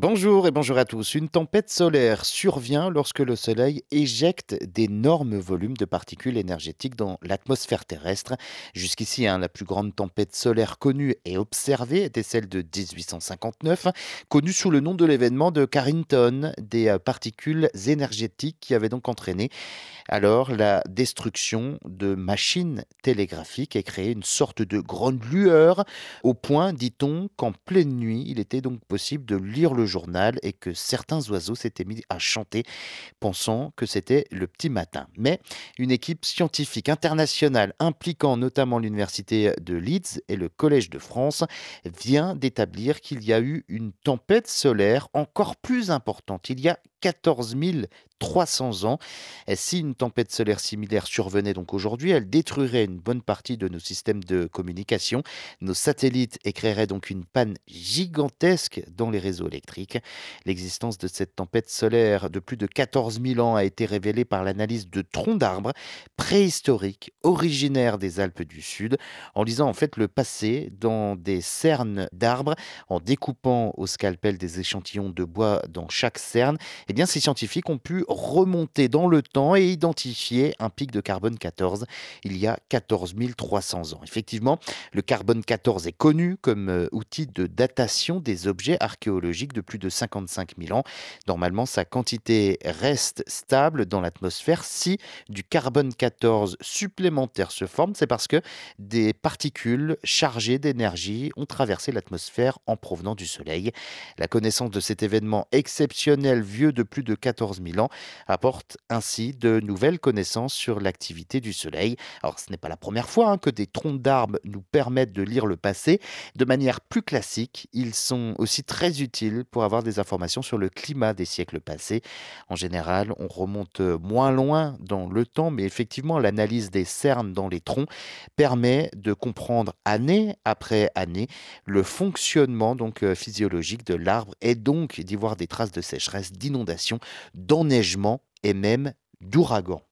Bonjour et bonjour à tous. Une tempête solaire survient lorsque le Soleil éjecte d'énormes volumes de particules énergétiques dans l'atmosphère terrestre. Jusqu'ici, hein, la plus grande tempête solaire connue et observée était celle de 1859, connue sous le nom de l'événement de Carrington, des euh, particules énergétiques qui avaient donc entraîné alors la destruction de machines télégraphiques et créé une sorte de grande lueur, au point, dit-on, qu'en pleine nuit, il était donc possible de lire le journal et que certains oiseaux s'étaient mis à chanter, pensant que c'était le petit matin. Mais une équipe scientifique internationale impliquant notamment l'université de Leeds et le Collège de France vient d'établir qu'il y a eu une tempête solaire encore plus importante il y a 14 300 ans. Si une tempête solaire similaire survenait donc aujourd'hui, elle détruirait une bonne partie de nos systèmes de communication. Nos satellites créeraient donc une panne gigantesque dans les réseaux électriques. L'existence de cette tempête solaire de plus de 14 000 ans a été révélée par l'analyse de troncs d'arbres préhistoriques originaires des Alpes du Sud, en lisant en fait le passé dans des cernes d'arbres, en découpant au scalpel des échantillons de bois dans chaque cerne eh bien, ces scientifiques ont pu remonter dans le temps et identifier un pic de carbone 14 il y a 14 300 ans. Effectivement, le carbone 14 est connu comme euh, outil de datation des objets archéologiques de plus de 55 000 ans. Normalement, sa quantité reste stable dans l'atmosphère. Si du carbone 14 supplémentaire se forme, c'est parce que des particules chargées d'énergie ont traversé l'atmosphère en provenant du Soleil. La connaissance de cet événement exceptionnel vieux de plus de 14 000 ans, apporte ainsi de nouvelles connaissances sur l'activité du Soleil. Alors ce n'est pas la première fois hein, que des troncs d'arbres nous permettent de lire le passé. De manière plus classique, ils sont aussi très utiles pour avoir des informations sur le climat des siècles passés. En général, on remonte moins loin dans le temps, mais effectivement, l'analyse des cernes dans les troncs permet de comprendre année après année le fonctionnement donc euh, physiologique de l'arbre et donc d'y voir des traces de sécheresse, d'inondation d'enneigement et même d'ouragan.